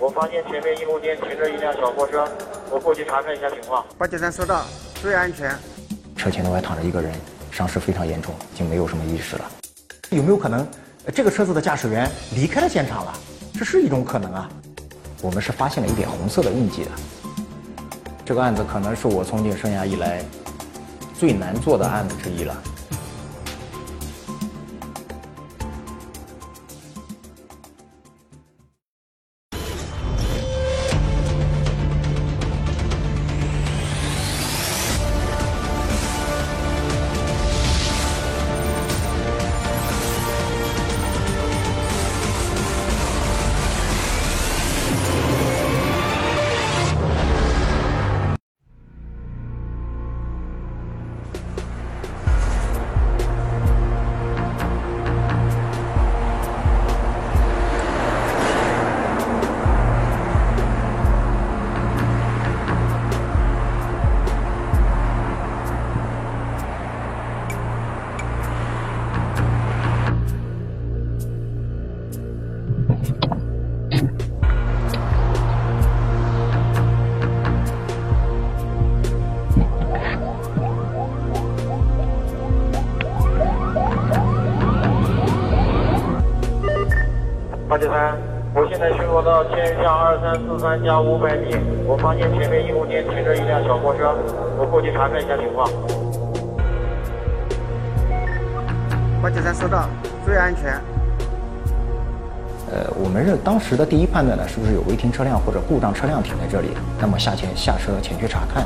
我发现前面一路店停着一辆小货车，我过去查看一下情况。八九三收到，注意安全。车前头还躺着一个人，伤势非常严重，已经没有什么意识了。有没有可能，呃这个车子的驾驶员离开了现场了？这是一种可能啊。我们是发现了一点红色的印记的。这个案子可能是我从警生涯以来最难做的案子之一了。八九三，我现在巡逻到千向二三四三加五百米，我发现前面一路店停着一辆小货车，我过去查看一下情况。八九三收到，注意安全。呃，我们认当时的第一判断呢，是不是有违停车辆或者故障车辆停在这里？那么下前下车前去查看，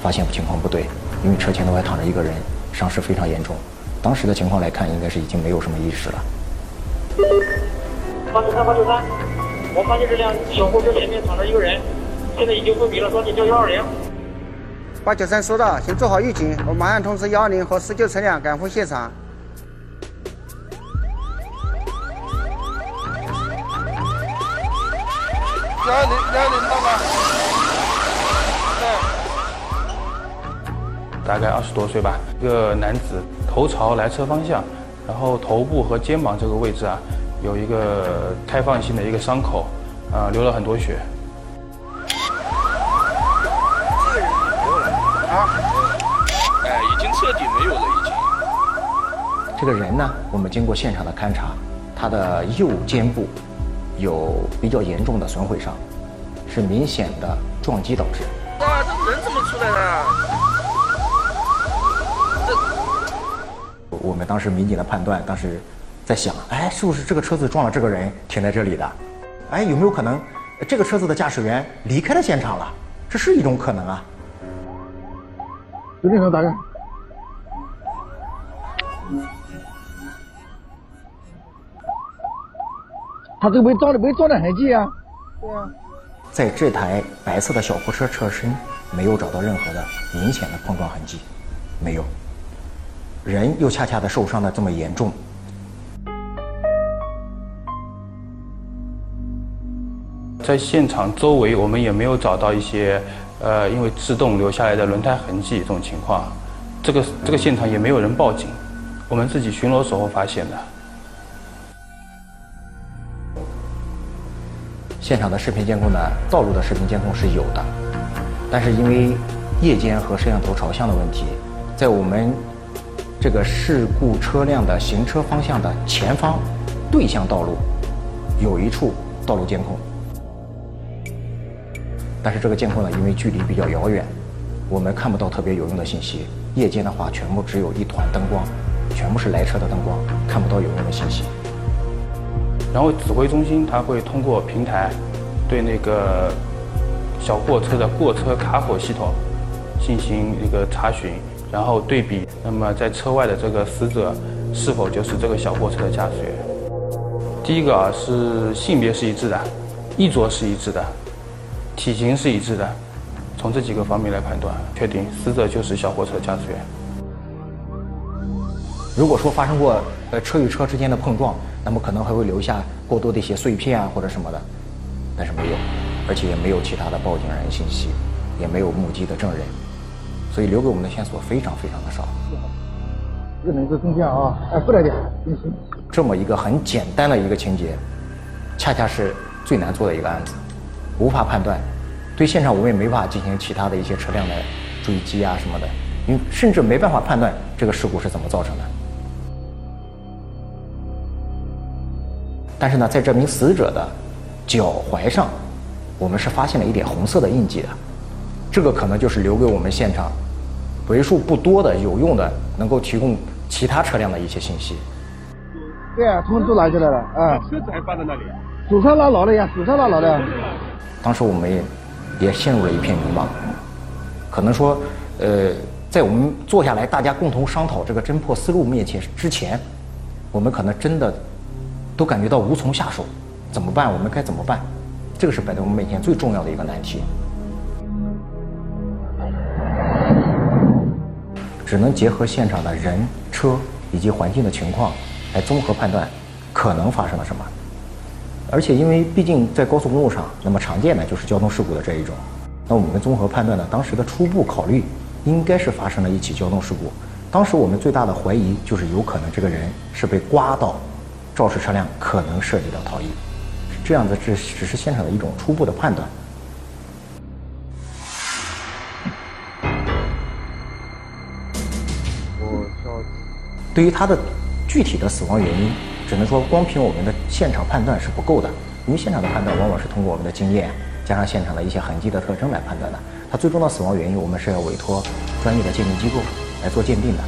发现情况不对，因为车前头还躺着一个人，伤势非常严重。当时的情况来看，应该是已经没有什么意识了。八九三八九三，我发现这辆小货车前面躺着一个人，现在已经昏迷了，抓紧叫幺二零。八九三收到，请做好预警，我马上通知幺二零和施救车辆赶赴现场。幺二零幺二零到吗？大概二十多岁吧，一个男子头朝来车方向，然后头部和肩膀这个位置啊，有一个开放性的一个伤口，啊、流了很多血。哎，已经彻底没有了，已经。这个人呢，我们经过现场的勘查，他的右肩部有比较严重的损毁伤，是明显的撞击导致。哇，这人怎么出来的？我们当时民警的判断，当时在想，哎，是不是这个车子撞了这个人停在这里的？哎，有没有可能呃这个车子的驾驶员离开了现场了？这是一种可能啊。有电筒打开。他这个没撞的没撞的痕迹啊。对啊。在这台白色的小货车车身没有找到任何的明显的碰撞痕迹，没有。人又恰恰的受伤的这么严重，在现场周围，我们也没有找到一些，呃，因为制动留下来的轮胎痕迹这种情况。这个这个现场也没有人报警，我们自己巡逻时候发现的。现场的视频监控呢，道路的视频监控是有的，但是因为夜间和摄像头朝向的问题，在我们这个事故车辆的行车方向的前方对向道路有一处道路监控，但是这个监控呢，因为距离比较遥远，我们看不到特别有用的信息。夜间的话，全部只有一团灯光，全部是来车的灯光，看不到有用的信息。然后指挥中心它会通过平台对那个小货车的过车卡口系统进行一个查询，然后对比，那么在车外的这个死者是否就是这个小货车的驾驶员。第一个啊是性别是一致的，衣着是一致的，体型是一致的，从这几个方面来判断，确定死者就是小货车驾驶员。如果说发生过呃车与车之间的碰撞，那么可能还会留下过多的一些碎片啊或者什么的，但是没有，而且也没有其他的报警人信息，也没有目击的证人，所以留给我们的线索非常非常的少。这个能够中间啊，哎，过来点。这么一个很简单的一个情节，恰恰是最难做的一个案子，无法判断。对现场我们也没法进行其他的一些车辆的追击啊什么的，因为甚至没办法判断这个事故是怎么造成的。但是呢，在这名死者的脚踝上，我们是发现了一点红色的印记的，这个可能就是留给我们现场为数不多的有用的，能够提供其他车辆的一些信息。对啊，通知都拿下来了啊。车子还放在那里啊？手上拉牢了呀，手上拉牢的。当时我们也也陷入了一片迷茫，可能说，呃，在我们坐下来大家共同商讨这个侦破思路面前之前，我们可能真的都感觉到无从下手，怎么办？我们该怎么办？这个是摆在我们面前最重要的一个难题，只能结合现场的人、车以及环境的情况来综合判断可能发生了什么。而且，因为毕竟在高速公路上，那么常见的就是交通事故的这一种。那我们综合判断呢，当时的初步考虑应该是发生了一起交通事故。当时我们最大的怀疑就是有可能这个人是被刮到，肇事车辆可能涉及到逃逸。这样子只只是现场的一种初步的判断。对于他的具体的死亡原因。只能说光凭我们的现场判断是不够的，因为现场的判断往往是通过我们的经验加上现场的一些痕迹的特征来判断的。他最终的死亡原因，我们是要委托专业的鉴定机构来做鉴定的。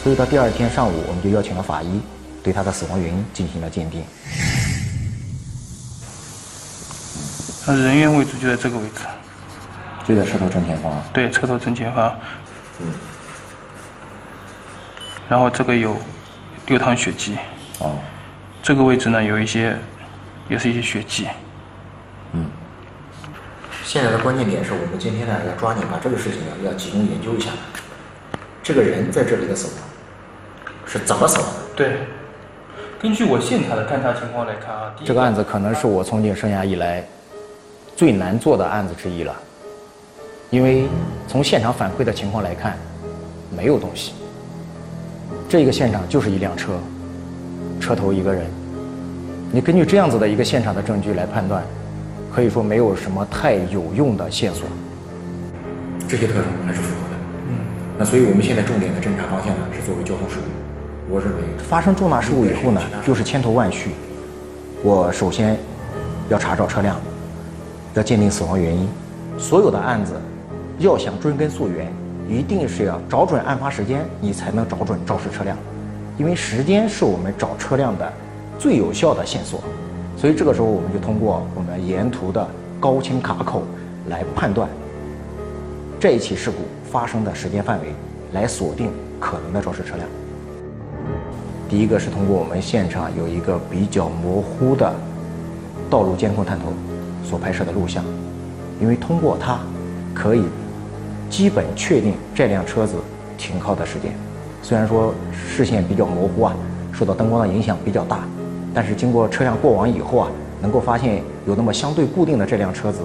所以到第二天上午，我们就邀请了法医对他的死亡原因进行了鉴定。他人员位置就在这个位置，就在车头正前方。对，车头正前方。嗯。然后这个有六趟血迹。哦。这个位置呢，有一些，也是一些血迹。嗯。现在的关键点是我们今天呢要抓紧把这个事情呢要集中研究一下。这个人在这里的死亡是怎么死亡的？对。根据我现场的勘查情况来看啊，这个案子可能是我从警生涯以来最难做的案子之一了，因为从现场反馈的情况来看，没有东西。这个现场就是一辆车。车头一个人，你根据这样子的一个现场的证据来判断，可以说没有什么太有用的线索。这些特征还是符合的。嗯。那所以我们现在重点的侦查方向呢是作为交通事故。我认为发生重大事故以后呢，就是千头万绪。我首先要查找车辆，要鉴定死亡原因。所有的案子要想追根溯源，一定是要找准案发时间，你才能找准肇事车辆。因为时间是我们找车辆的最有效的线索，所以这个时候我们就通过我们沿途的高清卡口来判断这一起事故发生的时间范围，来锁定可能的肇事车辆。第一个是通过我们现场有一个比较模糊的道路监控探头所拍摄的录像，因为通过它可以基本确定这辆车子停靠的时间。虽然说视线比较模糊啊，受到灯光的影响比较大，但是经过车辆过往以后啊，能够发现有那么相对固定的这辆车子，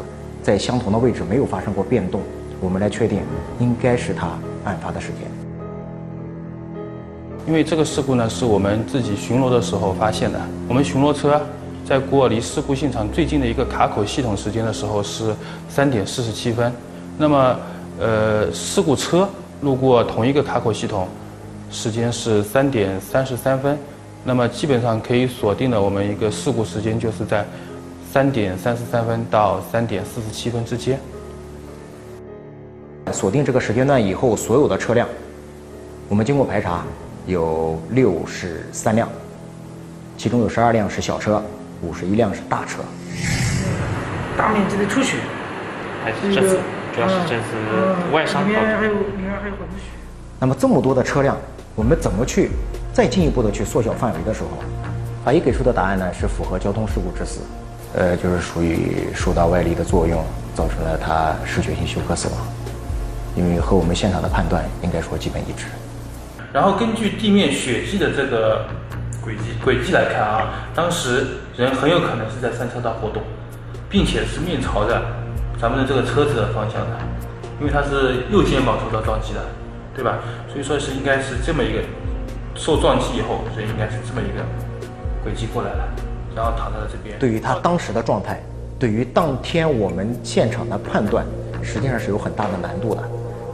在相同的位置没有发生过变动，我们来确定应该是他案发的时间。因为这个事故呢是我们自己巡逻的时候发现的，我们巡逻车在过离事故现场最近的一个卡口系统时间的时候是三点四十七分，那么呃事故车路过同一个卡口系统。时间是三点三十三分，那么基本上可以锁定的我们一个事故时间就是在三点三十三分到三点四十七分之间。锁定这个时间段以后，所有的车辆，我们经过排查，有六十三辆，其中有十二辆是小车，五十一辆是大车。大面积的出血，还是这次主要是这次外伤。里面还有里面还有很多血。那么这么多的车辆。我们怎么去再进一步的去缩小范围的时候，法医给出的答案呢是符合交通事故致死，呃，就是属于受到外力的作用造成了他失血性休克死亡，因为和我们现场的判断应该说基本一致。然后根据地面血迹的这个轨迹轨迹来看啊，当时人很有可能是在三车道活动，并且是面朝着咱们的这个车子的方向的，因为他是右肩膀受到撞击的。对吧？所以说是应该是这么一个受撞击以后，所以应该是这么一个轨迹过来了，然后躺在了这边。对于他当时的状态，对于当天我们现场的判断，实际上是有很大的难度的。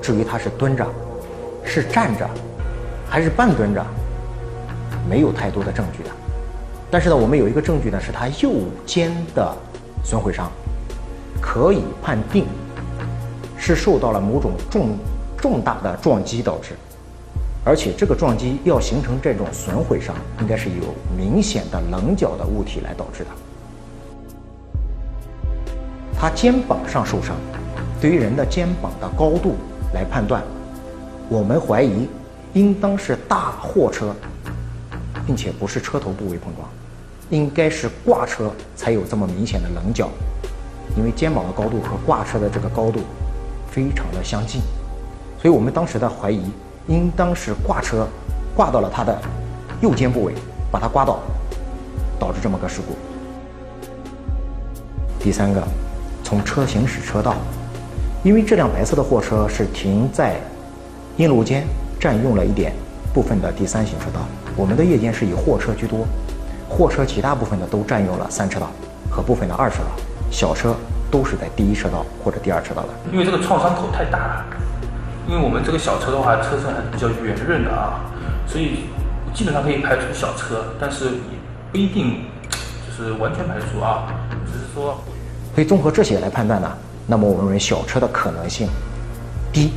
至于他是蹲着，是站着，还是半蹲着，没有太多的证据的。但是呢，我们有一个证据呢，是他右肩的损毁伤，可以判定是受到了某种重重大的撞击导致。而且这个撞击要形成这种损毁伤，应该是有明显的棱角的物体来导致的。他肩膀上受伤，对于人的肩膀的高度来判断，我们怀疑应当是大货车，并且不是车头部位碰撞，应该是挂车才有这么明显的棱角，因为肩膀的高度和挂车的这个高度非常的相近，所以我们当时的怀疑。应当是挂车挂到了他的右肩部位，把他刮倒，导致这么个事故。第三个，从车行驶车道，因为这辆白色的货车是停在阴路间，占用了一点部分的第三行车道。我们的夜间是以货车居多，货车其大部分的都占用了三车道和部分的二车道，小车都是在第一车道或者第二车道的。因为这个创伤口太大了。因为我们这个小车的话，车身还是比较圆润的啊，所以基本上可以排除小车，但是也不一定就是完全排除啊，只是说。可以综合这些来判断呢，那么我们认为小车的可能性低。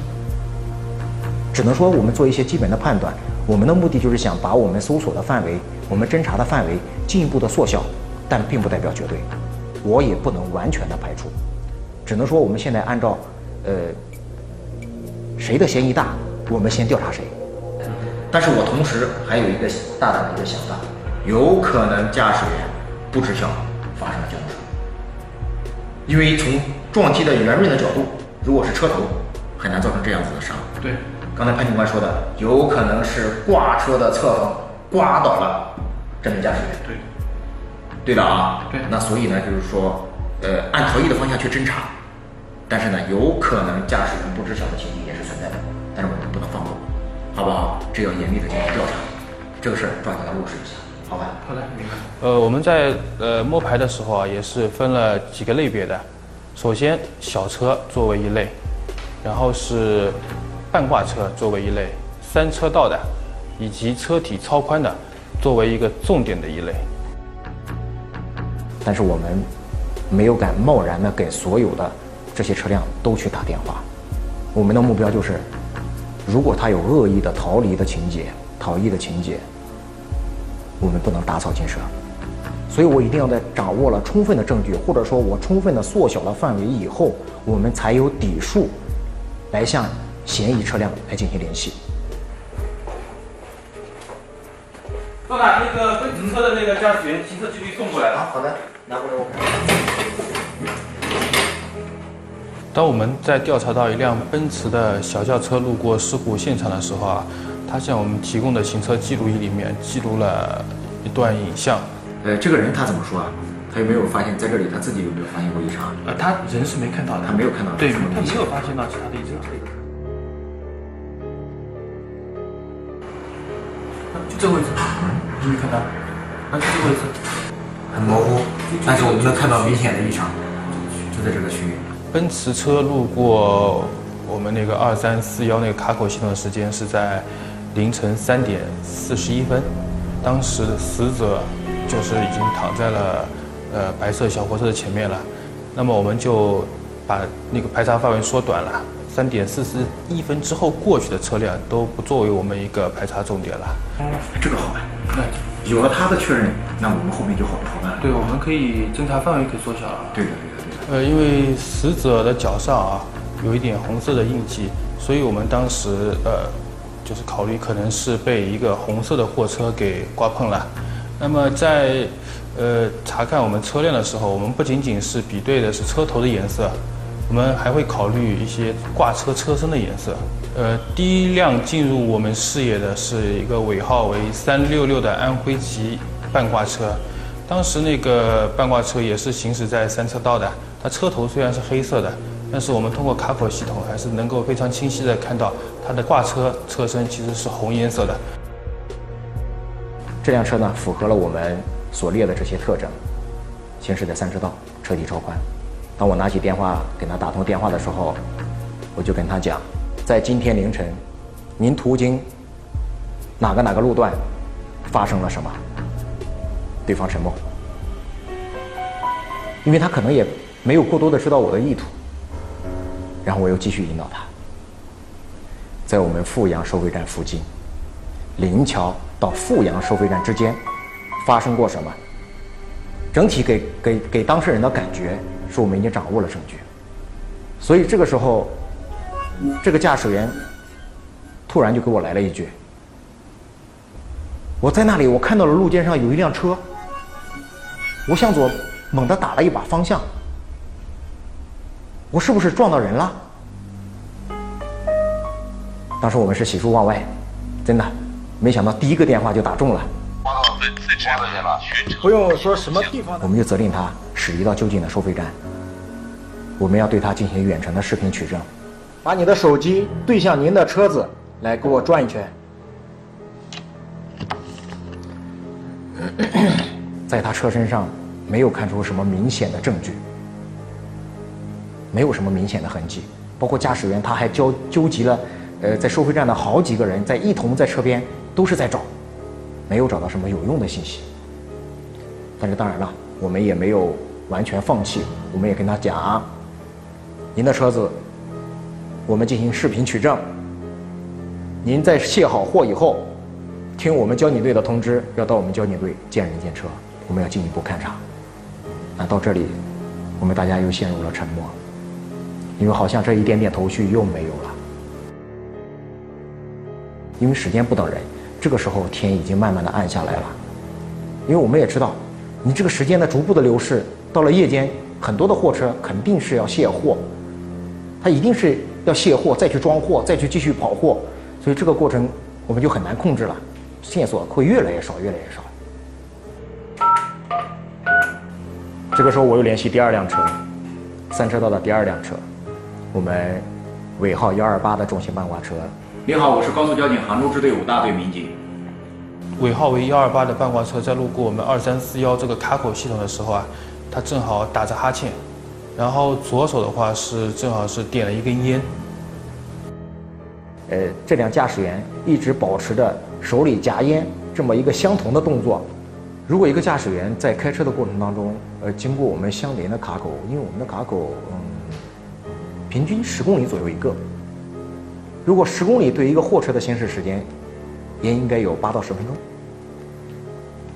只能说我们做一些基本的判断，我们的目的就是想把我们搜索的范围、我们侦查的范围进一步的缩小，但并不代表绝对，我也不能完全的排除，只能说我们现在按照呃。谁的嫌疑大，我们先调查谁。但是我同时还有一个大胆的一个想法，有可能驾驶员不知晓发生了交通事故，因为从撞击的圆润的角度，如果是车头，很难造成这样子的伤。对，刚才潘警官说的，有可能是挂车的侧风刮倒了这名驾驶员。对，对的啊。对。那所以呢，就是说，呃，按逃逸的方向去侦查，但是呢，有可能驾驶员不知晓的情形。但是我们不能放过，好不好？这要严密的进行调查，这个事儿抓紧来落实一下，好吧？好的，明白。呃，我们在呃摸排的时候啊，也是分了几个类别的。首先，小车作为一类，然后是半挂车作为一类，三车道的，以及车体超宽的，作为一个重点的一类。但是我们没有敢贸然的给所有的这些车辆都去打电话，我们的目标就是。如果他有恶意的逃离的情节、逃逸的情节，我们不能打草惊蛇。所以我一定要在掌握了充分的证据，或者说我充分的缩小了范围以后，我们才有底数来向嫌疑车辆来进行联系。老大，那个奔驰车的那个驾驶员行车记录仪送过来了。好的，拿过来我看。当我们在调查到一辆奔驰的小轿车路过事故现场的时候啊，他向我们提供的行车记录仪里面记录了一段影像。呃，这个人他怎么说啊？他有没有发现在这里他自己有没有发现过异常？呃，他人是没看到的，他没有看到，对，他没有发现到其他的异常。就这个位置，你没有看到？啊，就这个位置，很模糊，但是我们能看到明显的异常，就在这个区域。奔驰车路过我们那个二三四幺那个卡口系统的时间是在凌晨三点四十一分，当时死者就是已经躺在了呃白色小货车的前面了，那么我们就把那个排查范围缩短了，三点四十一分之后过去的车辆都不作为我们一个排查重点了。这个好办，那有了他的确认，那我们后面就好好办了。对，我们可以侦查范围可以缩小了。对的，对的。呃，因为死者的脚上啊有一点红色的印记，所以我们当时呃就是考虑可能是被一个红色的货车给刮碰了。那么在呃查看我们车辆的时候，我们不仅仅是比对的是车头的颜色，我们还会考虑一些挂车车身的颜色。呃，第一辆进入我们视野的是一个尾号为三六六的安徽籍半挂车，当时那个半挂车也是行驶在三车道的。它车头虽然是黑色的，但是我们通过卡口系统还是能够非常清晰的看到它的挂车车身其实是红颜色的。这辆车呢，符合了我们所列的这些特征，行驶在三车道，车体超宽。当我拿起电话给他打通电话的时候，我就跟他讲，在今天凌晨，您途经哪个哪个路段，发生了什么？对方沉默，因为他可能也没有过多的知道我的意图。然后我又继续引导他，在我们富阳收费站附近，临桥到富阳收费站之间，发生过什么？整体给给给当事人的感觉说我们已经掌握了证据。所以这个时候，这个驾驶员突然就给我来了一句：“我在那里，我看到了路肩上有一辆车，我向左猛地打了一把方向。”我是不是撞到人了？当时我们是喜出望外，真的，没想到第一个电话就打中了。不用说什么地方，我们就责令他驶离到就近的收费站。我们要对他进行远程的视频取证，把你的手机对向您的车子，来给我转一圈。在他车身上没有看出什么明显的证据。没有什么明显的痕迹，包括驾驶员，他还纠纠集了，呃，在收费站的好几个人，在一同在车边都是在找，没有找到什么有用的信息。但是当然了，我们也没有完全放弃，我们也跟他讲，您的车子，我们进行视频取证。您在卸好货以后，听我们交警队的通知，要到我们交警队见人见车，我们要进一步勘查。那到这里，我们大家又陷入了沉默。因为好像这一点点头绪又没有了，因为时间不等人，这个时候天已经慢慢的暗下来了。因为我们也知道，你这个时间的逐步的流逝，到了夜间，很多的货车肯定是要卸货，它一定是要卸货，再去装货，再去继续跑货，所以这个过程我们就很难控制了，线索会越来越少，越来越少。这个时候我又联系第二辆车，三车道的第二辆车。我们尾号幺二八的重型半挂车。你好，我是高速交警杭州支队五大队民警。尾号为幺二八的半挂车在路过我们二三四幺这个卡口系统的时候啊，他正好打着哈欠，然后左手的话是正好是点了一根烟。呃，这辆驾驶员一直保持着手里夹烟这么一个相同的动作。如果一个驾驶员在开车的过程当中，呃，经过我们相邻的卡口，因为我们的卡口，嗯。平均十公里左右一个。如果十公里对一个货车的行驶时间，也应该有八到十分钟。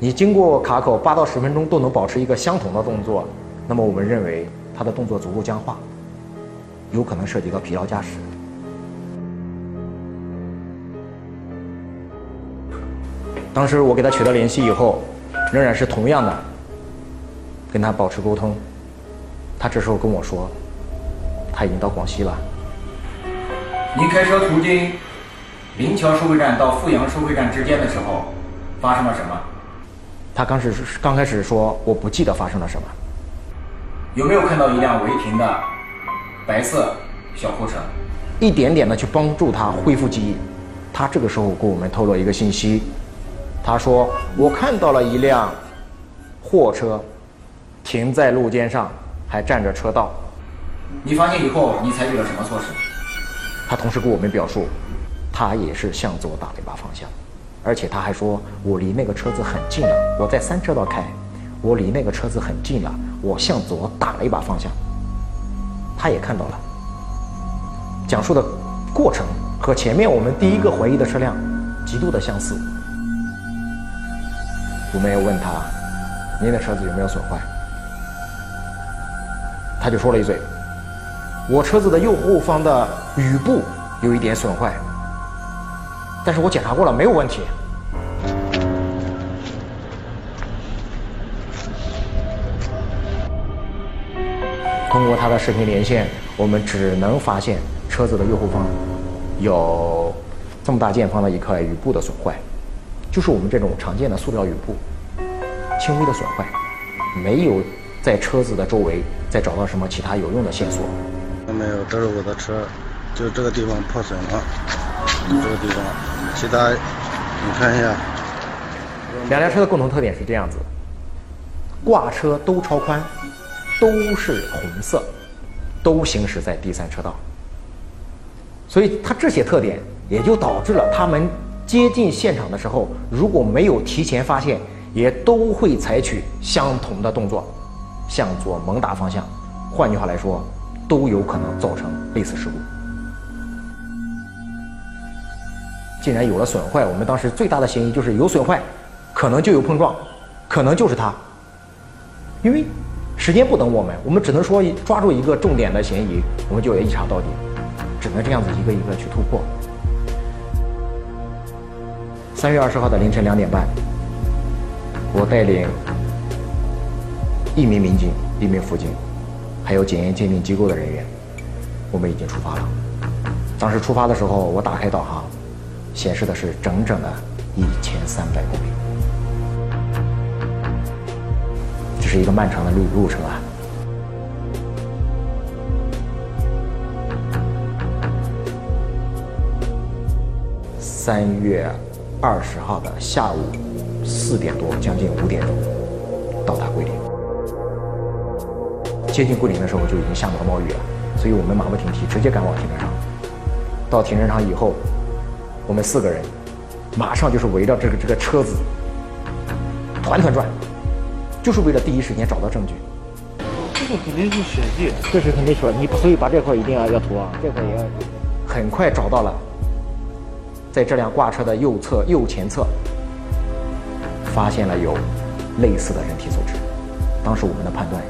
你经过卡口八到十分钟都能保持一个相同的动作，那么我们认为他的动作足够僵化，有可能涉及到疲劳驾驶。当时我给他取得联系以后，仍然是同样的，跟他保持沟通。他这时候跟我说。他已经到广西了。您开车途经临桥收费站到富阳收费站之间的时候，发生了什么？他刚是刚开始说我不记得发生了什么。有没有看到一辆违停的白色小货车？一点点的去帮助他恢复记忆。他这个时候给我们透露一个信息，他说我看到了一辆货车停在路肩上，还占着车道。你发现以后，你采取了什么措施？他同时跟我们表述，他也是向左打了一把方向，而且他还说，我离那个车子很近了，我在三车道开，我离那个车子很近了，我向左打了一把方向。他也看到了，讲述的过程和前面我们第一个怀疑的车辆极度的相似。我们要问他，您的车子有没有损坏？他就说了一嘴。我车子的右后方的雨布有一点损坏，但是我检查过了，没有问题。通过他的视频连线，我们只能发现车子的右后方有这么大见方的一块雨布的损坏，就是我们这种常见的塑料雨布，轻微的损坏，没有在车子的周围再找到什么其他有用的线索。没有，这是我的车，就这个地方破损了，这个地方，其他你看一下。两辆车的共同特点是这样子，挂车都超宽，都是红色，都行驶在第三车道。所以它这些特点也就导致了他们接近现场的时候，如果没有提前发现，也都会采取相同的动作，向左猛打方向。换句话来说，都有可能造成类似事故。既然有了损坏，我们当时最大的嫌疑就是有损坏，可能就有碰撞，可能就是他。因为时间不等我们，我们只能说抓住一个重点的嫌疑，我们就要一查到底，只能这样子一个一个去突破。三月二十号的凌晨两点半，我带领一名民警、一名辅警，还有检验鉴定机构的人员，我们已经出发了。当时出发的时候，我打开导航。显示的是整整的一千三百公里，这是一个漫长的路路程啊！三月二十号的下午四点多，将近五点钟到达桂林。接近桂林的时候就已经下毛毛雨了，所以我们马不停蹄，直接赶往停车场。到停车场以后。我们四个人马上就是围着这个这个车子团团转，就是为了第一时间找到证据。这个肯定是血迹，这是肯定血，你所以把这块一定要要涂啊，这块也要。很快找到了，在这辆挂车的右侧右前侧，发现了有类似的人体组织。当时我们的判断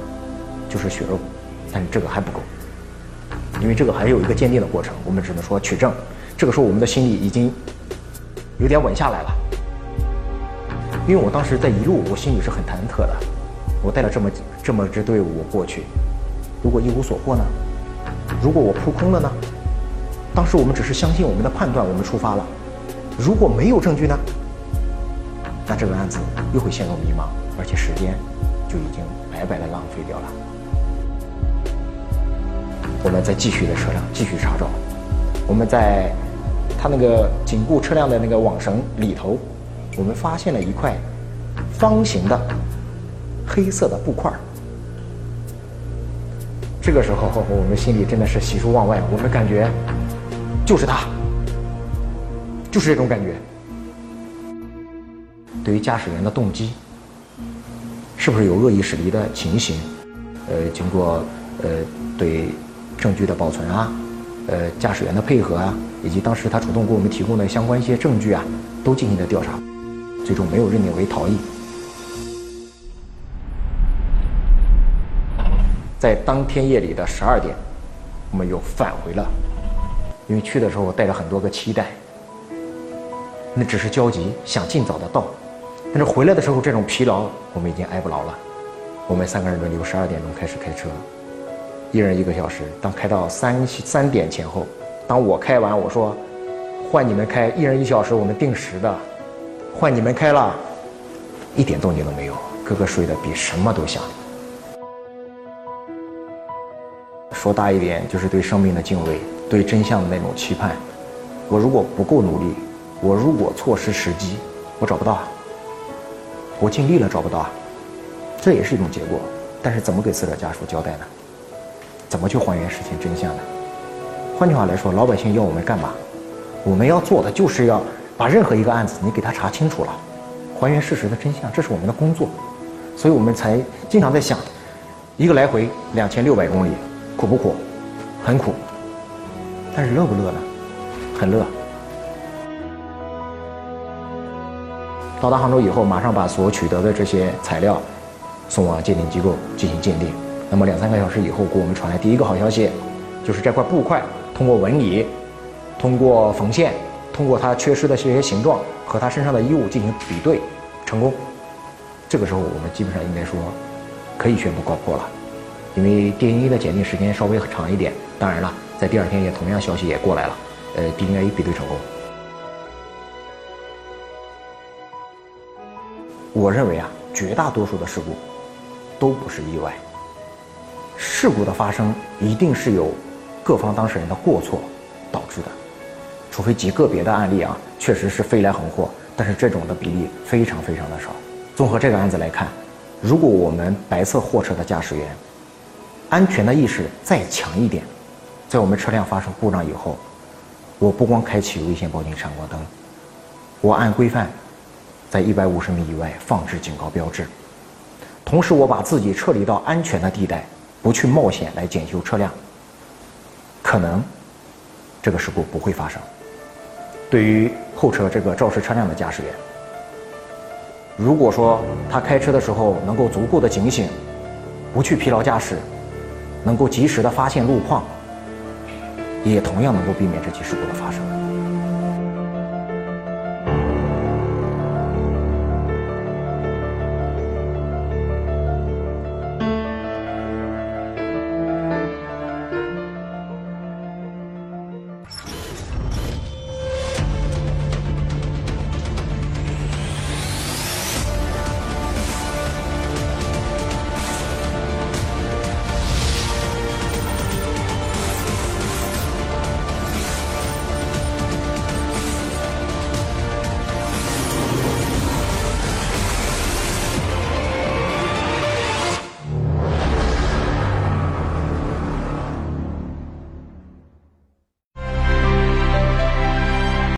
就是血肉，但是这个还不够，因为这个还有一个鉴定的过程，我们只能说取证。这个时候，我们的心里已经有点稳下来了，因为我当时在一路，我心里是很忐忑的。我带了这么这么支队伍过去，如果一无所获呢？如果我扑空了呢？当时我们只是相信我们的判断，我们出发了。如果没有证据呢？那这个案子又会陷入迷茫，而且时间就已经白白的浪费掉了。我们再继续的车上继续查找，我们在。它那个紧固车辆的那个网绳里头，我们发现了一块方形的黑色的布块这个时候，我们心里真的是喜出望外，我们感觉就是他，就是这种感觉。对于驾驶员的动机，是不是有恶意驶离的情形？呃，经过呃对证据的保存啊，呃驾驶员的配合啊。以及当时他主动给我们提供的相关一些证据啊，都进行了调查，最终没有认定为逃逸。在当天夜里的十二点，我们又返回了，因为去的时候带着很多个期待，那只是焦急，想尽早的到，但是回来的时候这种疲劳，我们已经挨不牢了。我们三个人轮流十二点钟开始开车，一人一个小时，当开到三三点前后。当我开完，我说换你们开，一人一小时，我们定时的，换你们开了，一点动静都没有，个个睡得比什么都香。说大一点，就是对生命的敬畏，对真相的那种期盼。我如果不够努力，我如果错失时机，我找不到。我尽力了，找不到，这也是一种结果。但是怎么给死者家属交代呢？怎么去还原事情真相呢？换句话来说，老百姓要我们干嘛？我们要做的就是要把任何一个案子你给他查清楚了，还原事实的真相，这是我们的工作。所以我们才经常在想，一个来回两千六百公里，苦不苦？很苦。但是乐不乐呢？很乐。到达杭州以后，马上把所取得的这些材料送往鉴定机构进行鉴定。那么两三个小时以后，给我们传来第一个好消息，就是这块布块。通过纹理，通过缝线，通过它缺失的这些形状和他身上的衣物进行比对，成功。这个时候我们基本上应该说，可以宣布告破了，因为 DNA 的检定时间稍微长一点。当然了，在第二天也同样消息也过来了，呃，DNA 比对成功。我认为啊，绝大多数的事故都不是意外，事故的发生一定是有。各方当事人的过错导致的，除非极个别的案例啊，确实是飞来横祸，但是这种的比例非常非常的少。综合这个案子来看，如果我们白色货车的驾驶员安全的意识再强一点，在我们车辆发生故障以后，我不光开启危险报警闪光灯，我按规范在一百五十米以外放置警告标志，同时我把自己撤离到安全的地带，不去冒险来检修车辆，可能这个事故不会发生。对于后车这个肇事车辆的驾驶员，如果说他开车的时候能够足够的警醒，不去疲劳驾驶，能够及时的发现路况，也同样能够避免这起事故的发生。